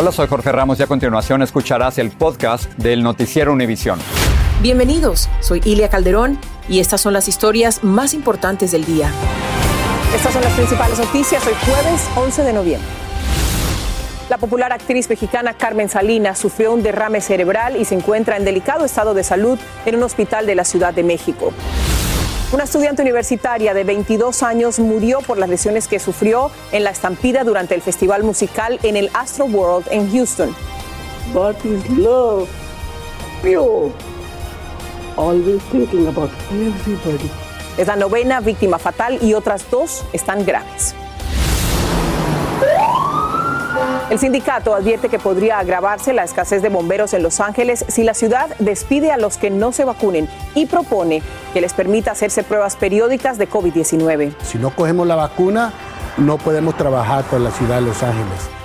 Hola, soy Jorge Ramos y a continuación escucharás el podcast del Noticiero Univisión. Bienvenidos, soy Ilia Calderón y estas son las historias más importantes del día. Estas son las principales noticias hoy jueves 11 de noviembre. La popular actriz mexicana Carmen Salinas sufrió un derrame cerebral y se encuentra en delicado estado de salud en un hospital de la Ciudad de México. Una estudiante universitaria de 22 años murió por las lesiones que sufrió en la estampida durante el festival musical en el Astro World en Houston. What is love? Pure. Always thinking about everybody. Es la novena víctima fatal y otras dos están graves. El sindicato advierte que podría agravarse la escasez de bomberos en Los Ángeles si la ciudad despide a los que no se vacunen y propone que les permita hacerse pruebas periódicas de COVID-19. Si no cogemos la vacuna, no podemos trabajar con la ciudad de Los Ángeles.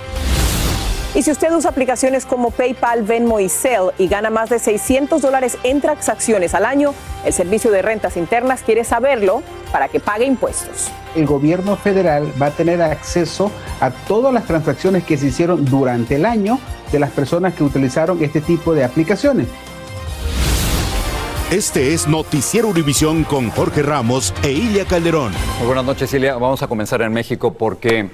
Y si usted usa aplicaciones como PayPal, Venmo y Zelle y gana más de 600 dólares en transacciones al año, el Servicio de Rentas Internas quiere saberlo para que pague impuestos. El gobierno federal va a tener acceso a todas las transacciones que se hicieron durante el año de las personas que utilizaron este tipo de aplicaciones. Este es Noticiero Univisión con Jorge Ramos e Ilia Calderón. Muy buenas noches, Ilia. Vamos a comenzar en México porque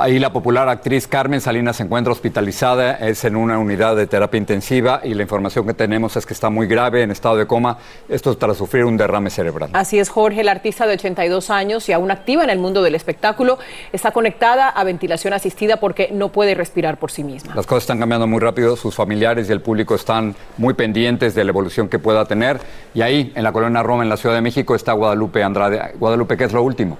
Ahí la popular actriz Carmen Salinas se encuentra hospitalizada, es en una unidad de terapia intensiva y la información que tenemos es que está muy grave, en estado de coma, esto tras sufrir un derrame cerebral. Así es, Jorge, la artista de 82 años y aún activa en el mundo del espectáculo, está conectada a ventilación asistida porque no puede respirar por sí misma. Las cosas están cambiando muy rápido, sus familiares y el público están muy pendientes de la evolución que pueda tener y ahí, en la colonia Roma, en la Ciudad de México, está Guadalupe Andrade. Guadalupe, ¿qué es lo último?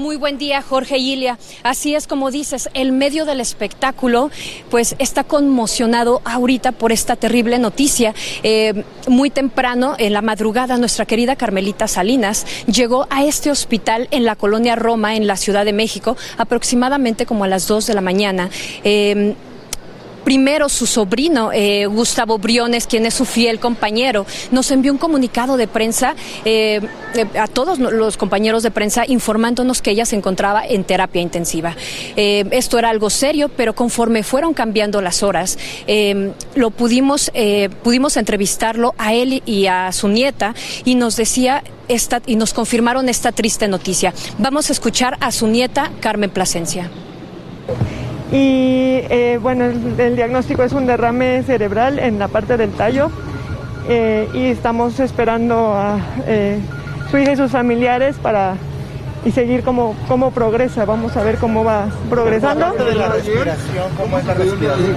Muy buen día, Jorge Ilia. Así es como dices, el medio del espectáculo pues está conmocionado ahorita por esta terrible noticia. Eh, muy temprano, en la madrugada, nuestra querida Carmelita Salinas llegó a este hospital en la colonia Roma, en la Ciudad de México, aproximadamente como a las 2 de la mañana. Eh, Primero, su sobrino, eh, Gustavo Briones, quien es su fiel compañero, nos envió un comunicado de prensa eh, eh, a todos los compañeros de prensa informándonos que ella se encontraba en terapia intensiva. esto era algo serio, pero conforme fueron cambiando las horas, lo pudimos, pudimos entrevistarlo a él y a su nieta y nos decía esta, y nos confirmaron esta triste noticia. Vamos a escuchar a su nieta, Carmen Plasencia. Y eh, bueno, el, diagnóstico es un derrame cerebral en la parte del tallo eh, y estamos esperando a eh, su hija y sus familiares para y seguir cómo, cómo progresa. Vamos a ver cómo va progresando. De la respiración, ¿cómo es la respiración?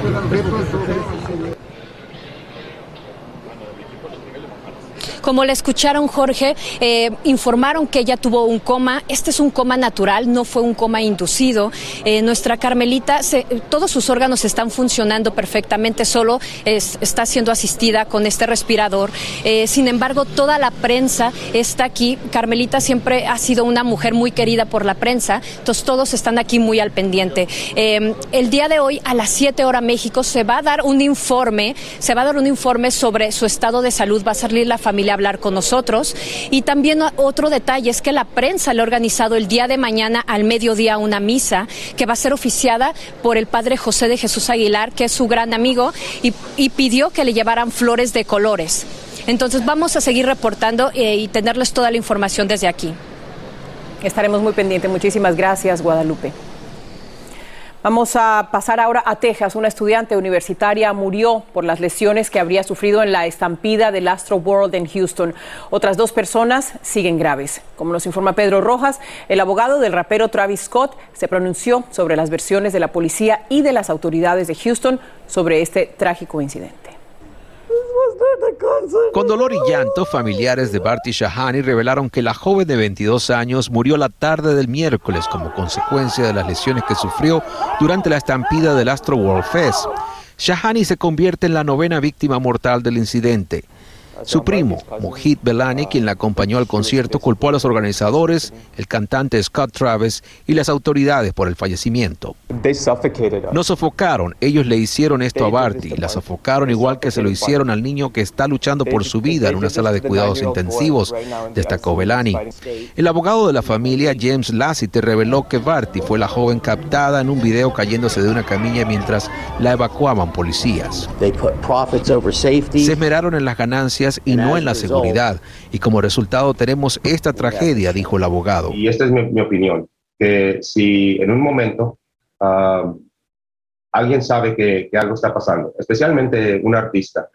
Como le escucharon, Jorge, eh, informaron que ella tuvo un coma. Este es un coma natural, no fue un coma inducido. Eh, nuestra Carmelita, todos sus órganos están funcionando perfectamente, solo está siendo asistida con este respirador. Eh, sin embargo, toda la prensa está aquí. Carmelita siempre ha sido una mujer muy querida por la prensa, entonces todos están aquí muy al pendiente. el día de hoy, a las 7 horas México, se va a dar un informe, se va a dar un informe sobre su estado de salud, va a salir la familia hablar con nosotros. Y también otro detalle es que la prensa le ha organizado el día de mañana al mediodía una misa que va a ser oficiada por el padre José de Jesús Aguilar, que es su gran amigo, y, pidió que le llevaran flores de colores. Entonces vamos a seguir reportando eh, y tenerles toda la información desde aquí. Estaremos muy pendientes. Muchísimas gracias, Guadalupe. Vamos a pasar ahora a Texas. Una estudiante universitaria murió por las lesiones que habría sufrido en la estampida del Astro World en Houston. Otras dos personas siguen graves. Como nos informa Pedro Rojas, el abogado del rapero Travis Scott se pronunció sobre las versiones de la policía y de las autoridades de Houston sobre este trágico incidente. Con dolor y llanto, familiares de Barty Shahani revelaron que la joven de 22 años murió la tarde del miércoles como consecuencia de las lesiones que sufrió durante la estampida del Astro World Fest. Shahani se convierte en la novena víctima mortal del incidente. Su primo, Mohit Belani, quien la acompañó al concierto, culpó a los organizadores, el cantante Scott Travis y las autoridades por el fallecimiento. No sofocaron, ellos le hicieron esto a Barty, la sofocaron igual que se lo hicieron al niño que está luchando por su vida en una sala de cuidados intensivos, destacó Belani. El abogado de la familia, James Lassiter, reveló que Barty fue la joven captada en un video cayéndose de una camilla mientras la evacuaban policías. Se esmeraron en las ganancias y no en la seguridad. Y como resultado tenemos esta tragedia, dijo el abogado. Y esta es mi, opinión, que si en un momento ah, alguien sabe que, que algo está pasando, especialmente un artista,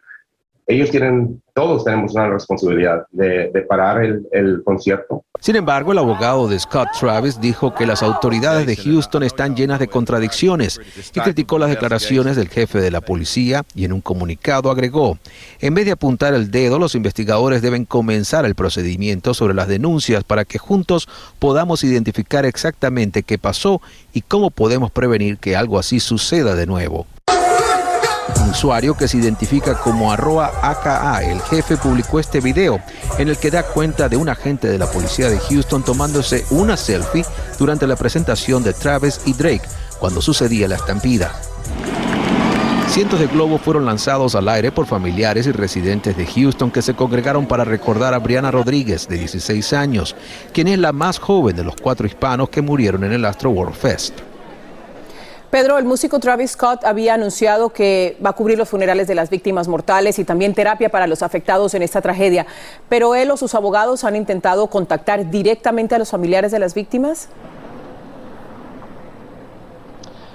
ellos tienen, todos tenemos una responsabilidad de, parar el, concierto. Sin embargo, el abogado de Scott Travis dijo que las autoridades de Houston están llenas de contradicciones y criticó las declaraciones del jefe de la policía y en un comunicado agregó, en vez de apuntar el dedo, los investigadores deben comenzar el procedimiento sobre las denuncias para que juntos podamos identificar exactamente qué pasó y cómo podemos prevenir que algo así suceda de nuevo. Un usuario que se identifica como arroba AKA, el jefe, publicó este video en el que da cuenta de un agente de la policía de Houston tomándose una selfie durante la presentación de Travis y Drake cuando sucedía la estampida. Cientos de globos fueron lanzados al aire por familiares y residentes de Houston que se congregaron para recordar a Brianna Rodríguez, de 16 años, quien es la más joven de los cuatro hispanos que murieron en el Astro World Fest. Pedro, el músico Travis Scott había anunciado que va a cubrir los funerales de las víctimas mortales y también terapia para los afectados en esta tragedia. Pero él o sus abogados han intentado contactar directamente a los familiares de las víctimas.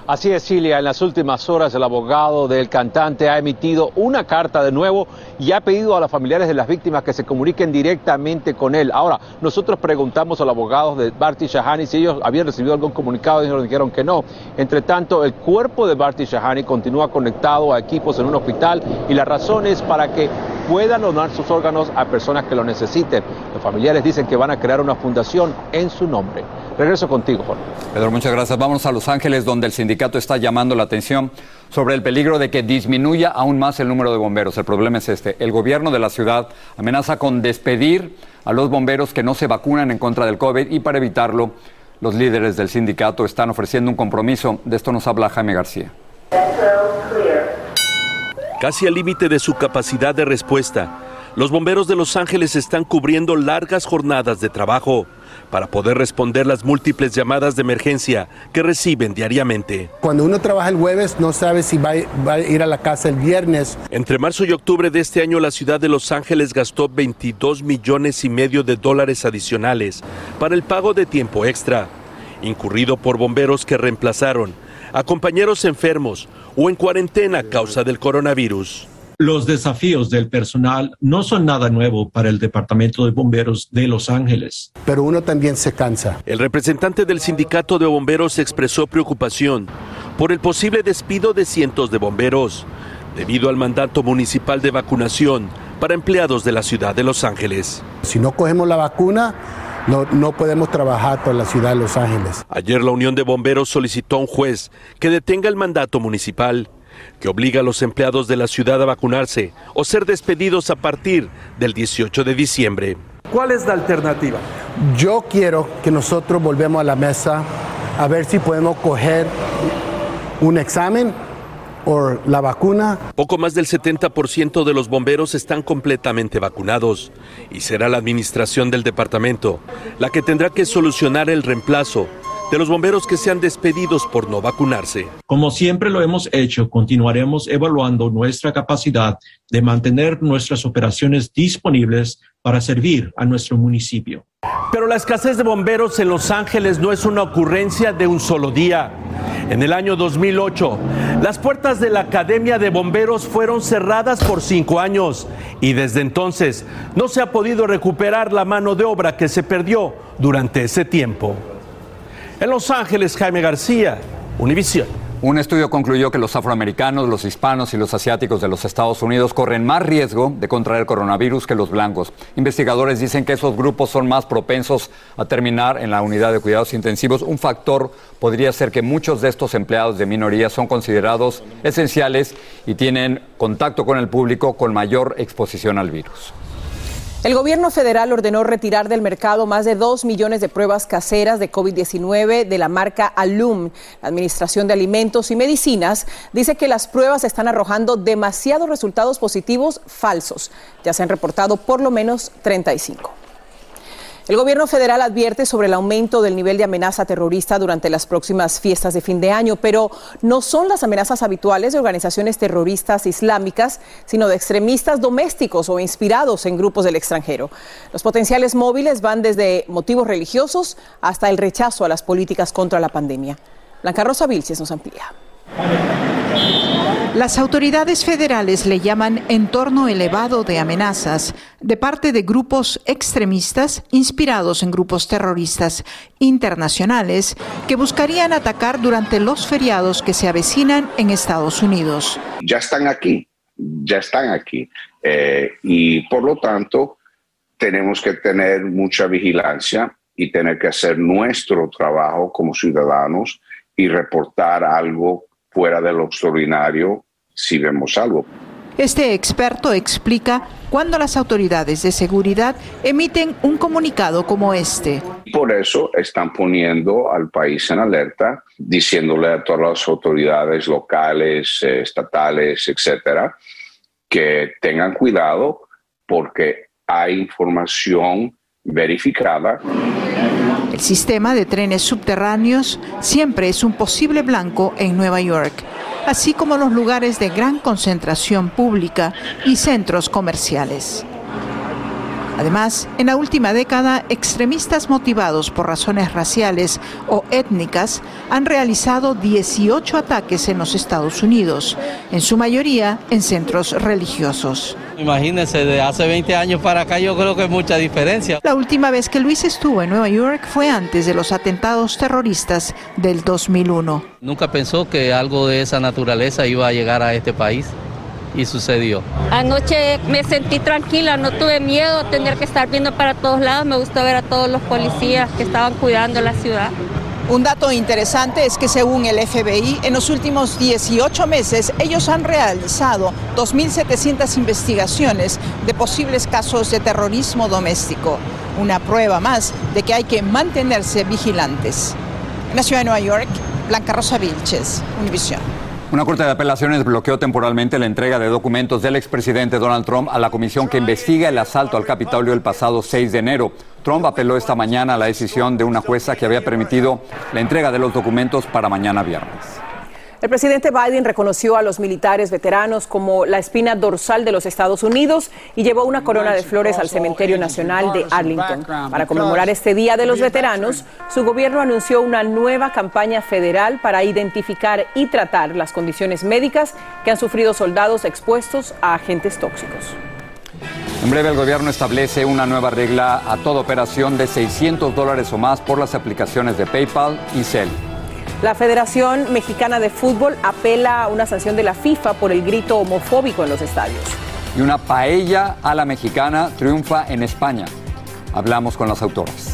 Así es, Cilia. En las últimas horas, el abogado del cantante ha emitido una carta de nuevo y ha pedido a los familiares de las víctimas que se comuniquen directamente con él. Ahora, nosotros preguntamos al abogado de Barty Shahani si ellos habían recibido algún comunicado y ellos dijeron que no. Entre tanto, el cuerpo de Barty Shahani continúa conectado a equipos en un hospital y la razón es para que puedan donar sus órganos a personas que lo necesiten. Los familiares dicen que van a crear una fundación en su nombre. Regreso contigo, Jorge. Pedro, muchas gracias. Vamos a Los Ángeles, donde el sindicato está llamando la atención sobre el peligro de que disminuya aún más el número de bomberos. El problema es este. El gobierno de la ciudad amenaza con despedir a los bomberos que no se vacunan en contra del COVID y para evitarlo, los líderes del sindicato están ofreciendo un compromiso. De esto nos habla Jaime García. Casi al límite de su capacidad de respuesta, los bomberos de Los Ángeles están cubriendo largas jornadas de trabajo para poder responder las múltiples llamadas de emergencia que reciben diariamente. Cuando uno trabaja el jueves no sabe si va, a ir a la casa el viernes. Entre marzo y octubre de este año la ciudad de Los Ángeles gastó 22 millones y medio de dólares adicionales para el pago de tiempo extra, incurrido por bomberos que reemplazaron a compañeros enfermos o en cuarentena a causa del coronavirus. Los desafíos del personal no son nada nuevo para el Departamento de Bomberos de Los Ángeles. Pero uno también se cansa. El representante del sindicato de bomberos expresó preocupación por el posible despido de cientos de bomberos debido al mandato municipal de vacunación para empleados de la ciudad de Los Ángeles. Si no cogemos la vacuna, no, no, podemos trabajar por la ciudad de Los Ángeles. Ayer la Unión de Bomberos solicitó a un juez que detenga el mandato municipal que obliga a los empleados de la ciudad a vacunarse o ser despedidos a partir del 18 de diciembre. ¿Cuál es la alternativa? Yo quiero que nosotros volvemos a la mesa a ver si podemos coger un examen o la vacuna. Poco más del 70% de los bomberos están completamente vacunados y será la administración del departamento la que tendrá que solucionar el reemplazo de los bomberos que sean despedidos por no vacunarse. Como siempre lo hemos hecho, continuaremos evaluando nuestra capacidad de mantener nuestras operaciones disponibles para servir a nuestro municipio. Pero la escasez de bomberos en Los Ángeles no es una ocurrencia de un solo día. En el año 2008, las puertas de la Academia de Bomberos fueron cerradas por cinco años y desde entonces no se ha podido recuperar la mano de obra que se perdió durante ese tiempo. En Los Ángeles, Jaime García, Univisión. Un estudio concluyó que los afroamericanos, los hispanos y los asiáticos de los Estados Unidos corren más riesgo de contraer coronavirus que los blancos. Investigadores dicen que esos grupos son más propensos a terminar en la unidad de cuidados intensivos. Un factor podría ser que muchos de estos empleados de minoría son considerados esenciales y tienen contacto con el público con mayor exposición al virus. El gobierno federal ordenó retirar del mercado más de 2 millones de pruebas caseras de COVID-19 de la marca Alum. La Administración de Alimentos y Medicinas dice que las pruebas están arrojando demasiados resultados positivos falsos. Ya se han reportado por lo menos 35. El gobierno federal advierte sobre el aumento del nivel de amenaza terrorista durante las próximas fiestas de fin de año, pero no son las amenazas habituales de organizaciones terroristas islámicas, sino de extremistas domésticos o inspirados en grupos del extranjero. Los potenciales móviles van desde motivos religiosos hasta el rechazo a las políticas contra la pandemia. Blanca Rosa Vilches nos amplía. Las autoridades federales le llaman entorno elevado de amenazas de parte de grupos extremistas inspirados en grupos terroristas internacionales que buscarían atacar durante los feriados que se avecinan en Estados Unidos. Ya están aquí, ya están aquí. Eh, y por lo tanto, tenemos que tener mucha vigilancia y tener que hacer nuestro trabajo como ciudadanos y reportar algo fuera de lo extraordinario si vemos algo. Este experto explica cuándo las autoridades de seguridad emiten un comunicado como este. Por eso están poniendo al país en alerta, diciéndole a todas las autoridades locales, eh, estatales, etcétera, que tengan cuidado porque hay información verificada. El sistema de trenes subterráneos siempre es un posible blanco en Nueva York, así como los lugares de gran concentración pública y centros comerciales. Además, en la última década, extremistas motivados por razones raciales o étnicas han realizado 18 ataques en los Estados Unidos, en su mayoría en centros religiosos. Imagínense, de hace 20 años para acá yo creo que hay mucha diferencia. La última vez que Luis estuvo en Nueva York fue antes de los atentados terroristas del 2001. Nunca pensó que algo de esa naturaleza iba a llegar a este país y sucedió. Anoche me sentí tranquila, no tuve miedo a tener que estar viendo para todos lados, me gustó ver a todos los policías que estaban cuidando la ciudad. Un dato interesante es que según el FBI, en los últimos 18 meses ellos han realizado 2.700 investigaciones de posibles casos de terrorismo doméstico. Una prueba más de que hay que mantenerse vigilantes. En la ciudad de Nueva York, Blanca Rosa Vilches, Univisión. Una corte de apelaciones bloqueó temporalmente la entrega de documentos del expresidente Donald Trump a la comisión que investiga el asalto al Capitolio el pasado 6 de enero. Trump apeló esta mañana a la decisión de una jueza que había permitido la entrega de los documentos para mañana viernes. El presidente Biden reconoció a los militares veteranos como la espina dorsal de los Estados Unidos y llevó una corona de flores al Cementerio Nacional de Arlington. Para conmemorar este Día de los Veteranos, su gobierno anunció una nueva campaña federal para identificar y tratar las condiciones médicas que han sufrido soldados expuestos a agentes tóxicos. En breve el gobierno establece una nueva regla a toda operación de 600 dólares o más por las aplicaciones de PayPal y Cel. La Federación Mexicana de Fútbol apela a una sanción de la FIFA por el grito homofóbico en los estadios. Y una paella a la mexicana triunfa en España. Hablamos con las autoras.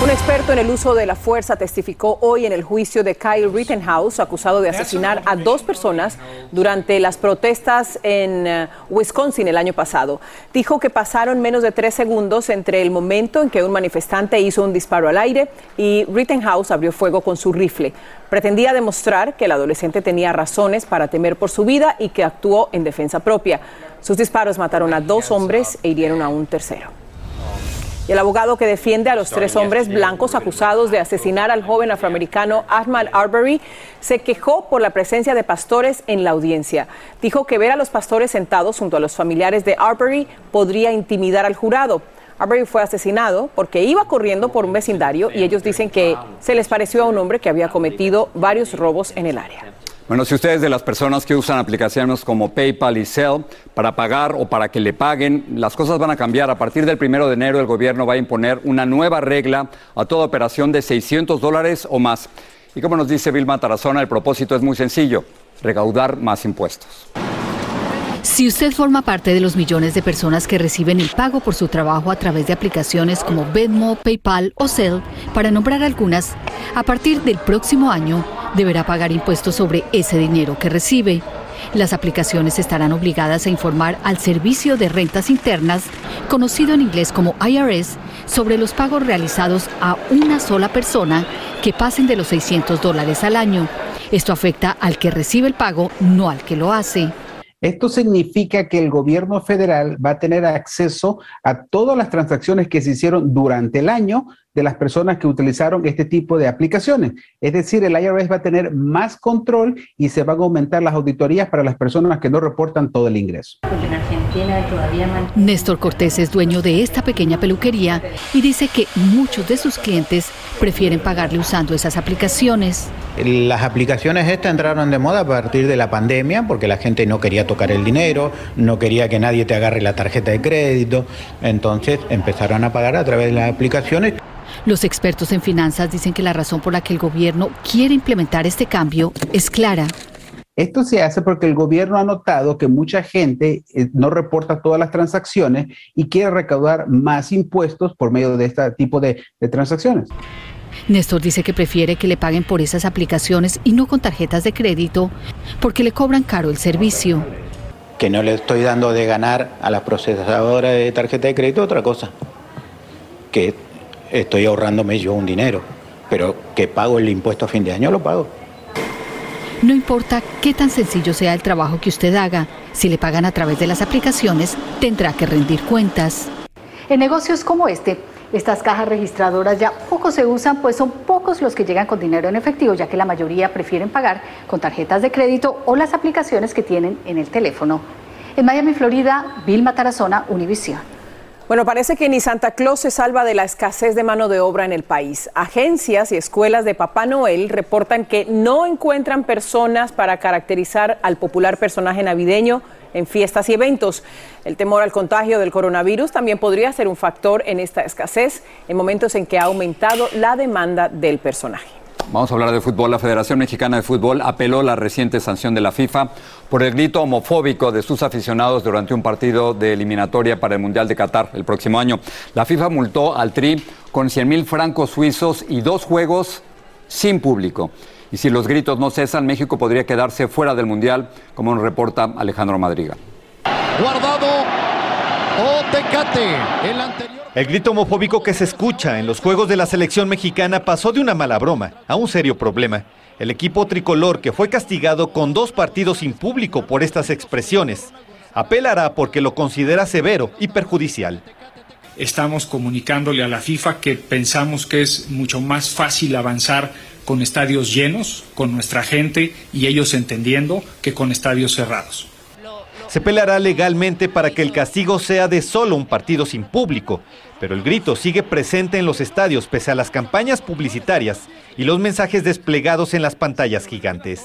Un experto en el uso de la fuerza testificó hoy en el juicio de Kyle Rittenhouse, acusado de asesinar a dos personas durante las protestas en eh, Wisconsin el año pasado. Dijo que pasaron menos de tres segundos entre el momento en que un manifestante hizo un disparo al aire y Rittenhouse abrió fuego con su rifle. Pretendía demostrar que el adolescente tenía razones para temer por su vida y que actuó en defensa propia. Sus disparos mataron a dos hombres e hirieron a un tercero. Y el abogado que defiende a los tres hombres blancos acusados de asesinar al joven afroamericano Ahmad Arbery se quejó por la presencia de pastores en la audiencia. Dijo que ver a los pastores sentados junto a los familiares de Arbery podría intimidar al jurado. Arbery fue asesinado porque iba corriendo por un vecindario y ellos dicen que se les pareció a un hombre que había cometido varios robos en el área. Bueno, si ustedes de las personas que usan aplicaciones como PayPal y Zelle para pagar o para que le paguen, las cosas van a cambiar. A partir del primero de enero el gobierno va a imponer una nueva regla a toda operación de 600 dólares o más. Y como nos dice Vilma Tarazona, el propósito es muy sencillo, recaudar más impuestos. Si usted forma parte de los millones de personas que reciben el pago por su trabajo a través de aplicaciones como Venmo, PayPal o Zelle, para nombrar algunas, a partir del próximo año deberá pagar impuestos sobre ese dinero que recibe. Las aplicaciones estarán obligadas a informar al Servicio de Rentas Internas, conocido en inglés como IRS, sobre los pagos realizados a una sola persona que pasen de los 600 dólares al año. Esto afecta al que recibe el pago, no al que lo hace. Esto significa que el gobierno federal va a tener acceso a todas las transacciones que se hicieron durante el año de las personas que utilizaron este tipo de aplicaciones. Es decir, el IRS va a tener más control y se van a aumentar las auditorías para las personas que no reportan todo el ingreso. Néstor Cortés es dueño de esta pequeña peluquería y dice que muchos de sus clientes prefieren pagarle usando esas aplicaciones. Las aplicaciones estas entraron de moda a partir de la pandemia porque la gente no quería tocar el dinero, no quería que nadie te agarre la tarjeta de crédito, entonces empezaron a pagar a través de las aplicaciones. Los expertos en finanzas dicen que la razón por la que el gobierno quiere implementar este cambio es clara. Esto se hace porque el gobierno ha notado que mucha gente eh, no reporta todas las transacciones y quiere recaudar más impuestos por medio de este tipo de, de transacciones. Néstor dice que prefiere que le paguen por esas aplicaciones y no con tarjetas de crédito porque le cobran caro el servicio. Que no le estoy dando de ganar a la procesadora de tarjeta de crédito otra cosa. Que estoy ahorrándome yo un dinero, pero que pago el impuesto a fin de año lo pago. No importa qué tan sencillo sea el trabajo que usted haga, si le pagan a través de las aplicaciones, tendrá que rendir cuentas. En negocios como este, estas cajas registradoras ya poco se usan, pues son pocos los que llegan con dinero en efectivo, ya que la mayoría prefieren pagar con tarjetas de crédito o las aplicaciones que tienen en el teléfono. En Miami, Florida, Vilma Tarazona, Univisión. Bueno, parece que ni Santa Claus se salva de la escasez de mano de obra en el país. Agencias y escuelas de Papá Noel reportan que no encuentran personas para caracterizar al popular personaje navideño en fiestas y eventos. El temor al contagio del coronavirus también podría ser un factor en esta escasez en momentos en que ha aumentado la demanda del personaje. Vamos a hablar de fútbol. La Federación Mexicana de Fútbol apeló la reciente sanción de la FIFA por el grito homofóbico de sus aficionados durante un partido de eliminatoria para el Mundial de Qatar el próximo año. La FIFA multó al Tri con 100 mil francos suizos y dos juegos sin público. Y si los gritos no cesan, México podría quedarse fuera del Mundial, como nos reporta Alejandro Madrigal. Guardado o Tecate, el anterior. El grito homofóbico que se escucha en los juegos de la selección mexicana pasó de una mala broma a un serio problema. El equipo tricolor, que fue castigado con dos partidos sin público por estas expresiones, apelará porque lo considera severo y perjudicial. Estamos comunicándole a la FIFA que pensamos que es mucho más fácil avanzar con estadios llenos, con nuestra gente y ellos entendiendo que con estadios cerrados. Se peleará legalmente para que el castigo sea de solo un partido sin público, pero el grito sigue presente en los estadios pese a las campañas publicitarias y los mensajes desplegados en las pantallas gigantes.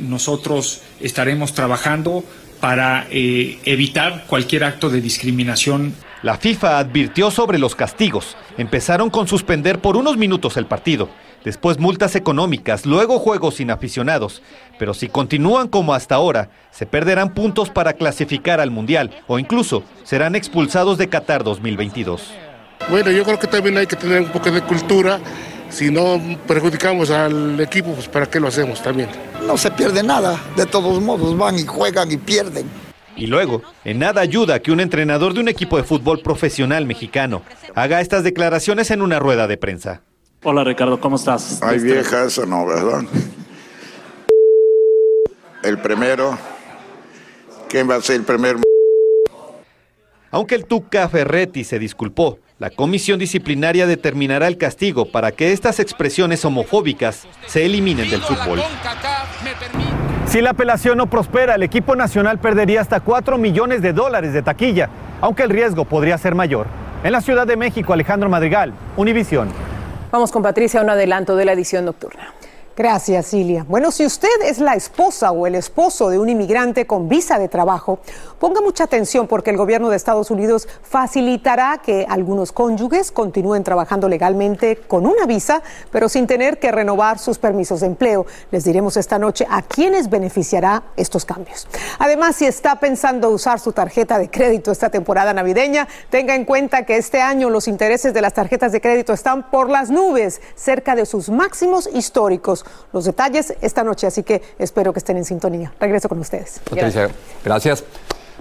Nosotros estaremos trabajando para eh, evitar cualquier acto de discriminación. La FIFA advirtió sobre los castigos. Empezaron con suspender por unos minutos el partido. Después multas económicas, luego juegos sin aficionados. Pero si continúan como hasta ahora, se perderán puntos para clasificar al Mundial o incluso serán expulsados de Qatar 2022. Bueno, yo creo que también hay que tener un poco de cultura. Si no perjudicamos al equipo, pues ¿para qué lo hacemos también? No se pierde nada. De todos modos van y juegan y pierden. Y luego, en nada ayuda que un entrenador de un equipo de fútbol profesional mexicano haga estas declaraciones en una rueda de prensa. Hola Ricardo, ¿cómo estás? Ay, vieja, eso no, ¿verdad? El primero. ¿Quién va a ser el primer? Aunque el Tuca Ferretti se disculpó, la comisión disciplinaria determinará el castigo para que estas expresiones homofóbicas se eliminen del fútbol. Si la apelación no prospera, el equipo nacional perdería hasta 4 millones de dólares de taquilla, aunque el riesgo podría ser mayor. En la Ciudad de México, Alejandro Madrigal, Univisión. Vamos con Patricia, un adelanto de la edición nocturna. Gracias, Cilia. Bueno, si usted es la esposa o el esposo de un inmigrante con visa de trabajo, ponga mucha atención porque el gobierno de Estados Unidos facilitará que algunos cónyuges continúen trabajando legalmente con una visa, pero sin tener que renovar sus permisos de empleo. Les diremos esta noche a quiénes beneficiará estos cambios. Además, si está pensando usar su tarjeta de crédito esta temporada navideña, tenga en cuenta que este año los intereses de las tarjetas de crédito están por las nubes, cerca de sus máximos históricos los detalles esta noche, así que espero que estén en sintonía. Regreso con ustedes. Patricia, gracias.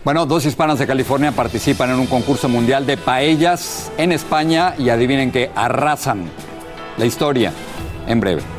Bueno, dos hispanas de California participan en un concurso mundial de paellas en España y adivinen que arrasan. La historia en breve.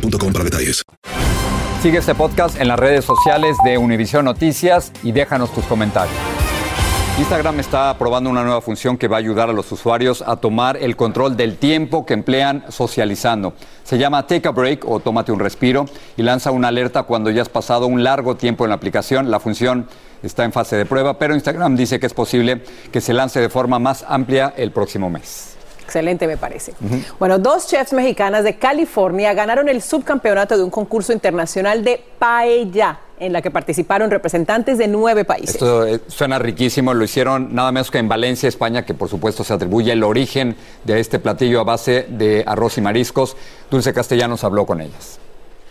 para detalles. Sigue este podcast en las redes sociales de Univision Noticias y déjanos tus comentarios. Instagram está probando una nueva función que va a ayudar a los usuarios a tomar el control del tiempo que emplean socializando. Se llama Take a Break o Tómate un respiro y lanza una alerta cuando ya has pasado un largo tiempo en la aplicación. La función está en fase de prueba, pero Instagram dice que es posible que se lance de forma más amplia el próximo mes. Excelente, me parece. Bueno, dos chefs mexicanas de California ganaron el subcampeonato de un concurso internacional de paella en la que participaron representantes de nueve países. Esto eh, suena riquísimo, lo hicieron nada menos que en Valencia, España, que por supuesto se atribuye el origen de este platillo a base de arroz y mariscos. Dulce Castellanos habló con ellas.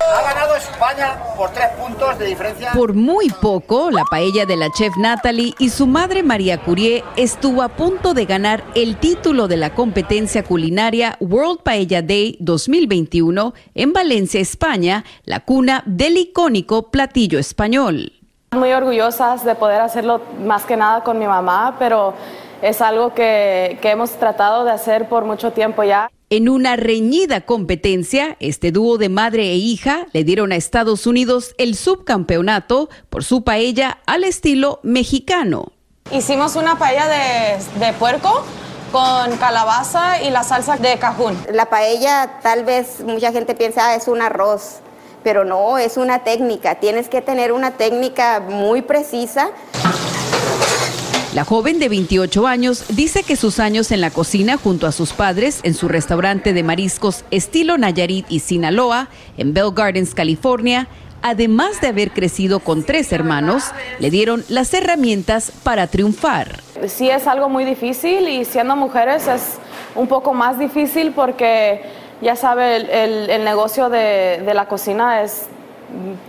Ha ganado España por tres puntos de diferencia. Por muy poco, la paella de la chef Natalie y su madre María Curie estuvo a punto de ganar el título de la competencia culinaria World Paella Day 2021 en Valencia, España, la cuna del icónico platillo español. Muy orgullosas de poder hacerlo más que nada con mi mamá, pero es algo que, que hemos tratado de hacer por mucho tiempo ya. En una reñida competencia, este dúo de madre e hija le dieron a Estados Unidos el subcampeonato por su paella al estilo mexicano. Hicimos una paella de, de puerco con calabaza y la salsa de cajún. La paella tal vez mucha gente piensa ah, es un arroz, pero no, es una técnica. Tienes que tener una técnica muy precisa. La joven de 28 años dice que sus años en la cocina junto a sus padres en su restaurante de mariscos estilo Nayarit y Sinaloa en Bell Gardens, California, además de haber crecido con tres hermanos, le dieron las herramientas para triunfar. Sí es algo muy difícil y siendo mujeres es un poco más difícil porque ya sabe, el, negocio de, la cocina es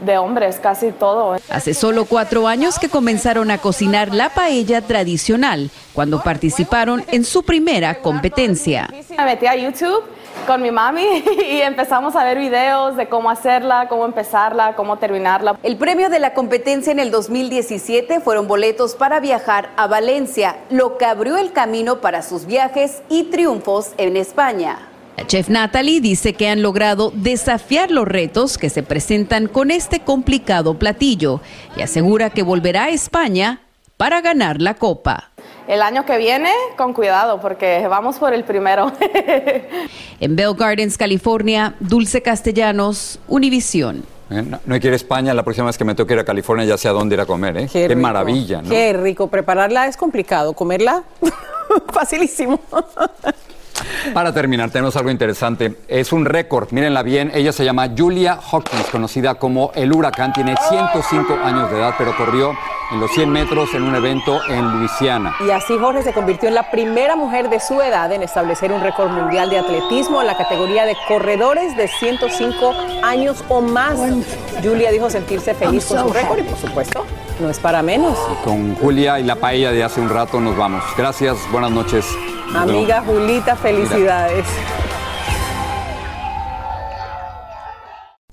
de hombres, casi todo. Hace solo cuatro años que comenzaron a cocinar la paella tradicional, cuando participaron en su primera competencia. Me metí a YouTube con mi mami y empezamos a ver videos de cómo hacerla, cómo empezarla, cómo terminarla. El premio de la competencia en el 2017 fueron boletos para viajar a Valencia, lo que abrió el camino para sus viajes y triunfos en España. La chef Natalie dice que han logrado desafiar los retos que se presentan con este complicado platillo y asegura que volverá a España para ganar la copa el año que viene con cuidado porque vamos por el primero. en Bell Gardens, California, Dulce Castellanos, Univisión. Eh, no, hay que ir a España, la próxima vez que me toque ir a California ya sé a dónde ir a comer, ¿eh? Qué, maravilla, ¿no? Qué rico, prepararla es complicado, comerla facilísimo. Para terminar, tenemos algo interesante. Es un récord, mírenla bien. Ella se llama Julia Hawkins, conocida como el huracán. Tiene 105 años de edad, pero corrió en los 100 metros en un evento en Luisiana. Y así Jorge se convirtió en la primera mujer de su edad en establecer un récord mundial de atletismo en la categoría de corredores de 105 años o más. Julia dijo sentirse feliz con su récord y por supuesto no es para menos. con Julia y la paella de hace un rato nos vamos. Gracias, buenas noches. Amiga Julita, felicidades.